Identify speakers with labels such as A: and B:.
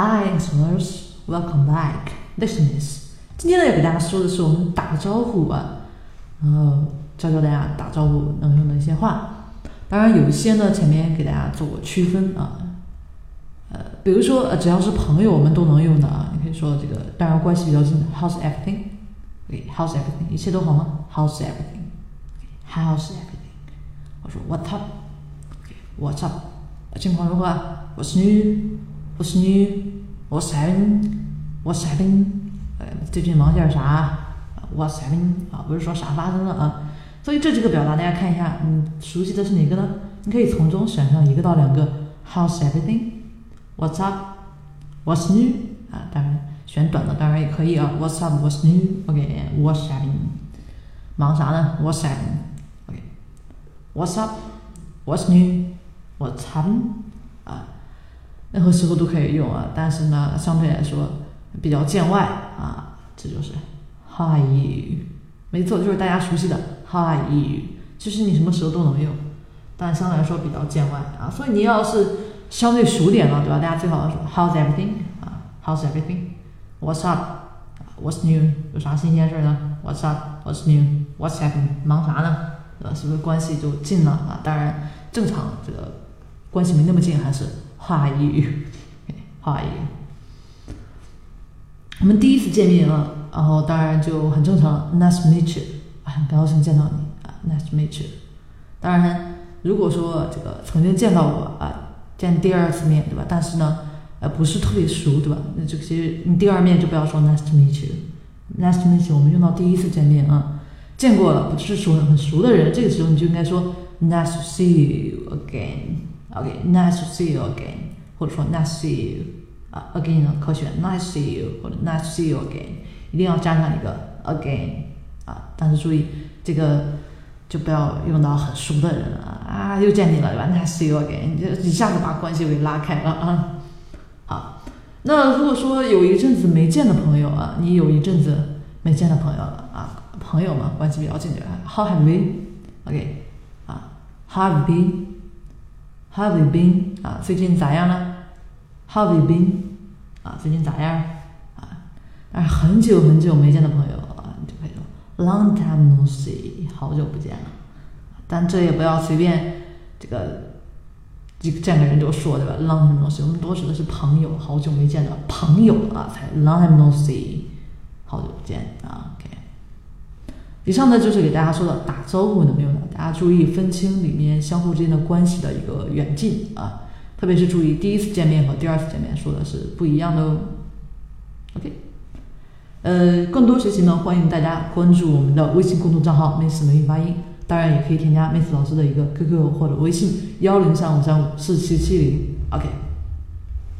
A: Hi, listeners, welcome back. Listeners，今天呢要给大家说的是我们打个招呼啊，然后教教大家打招呼能用的一些话。当然有一些呢前面给大家做过区分啊，呃，比如说呃只要是朋友我们都能用的啊，你可以说这个当然关系比较近的，How's everything？OK，How's everything？一切都好吗？How's everything？How's everything？我说 What's up？What's up？情况如何？What's new?？What's new？What's happening? What's happening？呃，最近忙点啥？What's happening？啊，不是说啥发生了啊。所以这几个表达大家看一下，你，熟悉的是哪个呢？你可以从中选上一个到两个。How's everything？What's up？What's new？啊，当然选短的当然也可以啊。What's up？What's new？OK？What's happening？忙啥呢？What's happening？OK？What's up？What's new？What's happening？啊，任何时候都可以用啊，但是呢，相对来说比较见外啊。这就是 How are you？没错，就是大家熟悉的 How are you？其实你什么时候都能用，但相对来说比较见外啊。所以你要是相对熟点了，对吧？大家最好说 How's everything？啊，How's everything？What's up？What's new？有啥新鲜事儿呢？What's up？What's new？What's happening？忙啥呢？对吧？是不是关系就近了啊？当然，正常这个关系没那么近，还是 How are you？How are you？我们第一次见面啊。然后当然就很正常，Nice to meet you，很高兴见到你啊，Nice to meet you。当然，如果说这个曾经见到过啊，见第二次面对吧？但是呢，呃，不是特别熟对吧？那这些你第二面就不要说 Nice to meet you，Nice to meet you，我们用到第一次见面啊，见过了不是熟很熟的人，这个时候你就应该说 Nice to see you again OK, nice to see you again，或者说 Nice to see you 啊，again 可选 Nice to see you 或者 Nice to see you again。一定要加上一个 again 啊，但是注意这个就不要用到很熟的人了啊，又见你了对吧？？Nice to see you again，你就一下子把关系给拉开了啊。好，那如果说有一阵子没见的朋友啊，你有一阵子没见的朋友了啊，朋友嘛，关系比较近的，How have you？OK 啊，How have you have you been? 啊最近咋样呢？Have you been? 啊最近咋样？啊那很久很久没见的朋友啊你就可以说 long time no see 好久不见了。但这也不要随便这个这个见个人就说对吧？Long time no see 我们多指的是朋友好久没见的朋友啊才 long time no see 好久不见啊 ok 以上呢就是给大家说的打招呼能用的，大家注意分清里面相互之间的关系的一个远近啊，特别是注意第一次见面和第二次见面说的是不一样的哦。OK。呃，更多学习呢，欢迎大家关注我们的微信公众账号“妹子美语发音”，当然也可以添加妹子老师的一个 QQ 或者微信幺零三五三五四七七零。OK。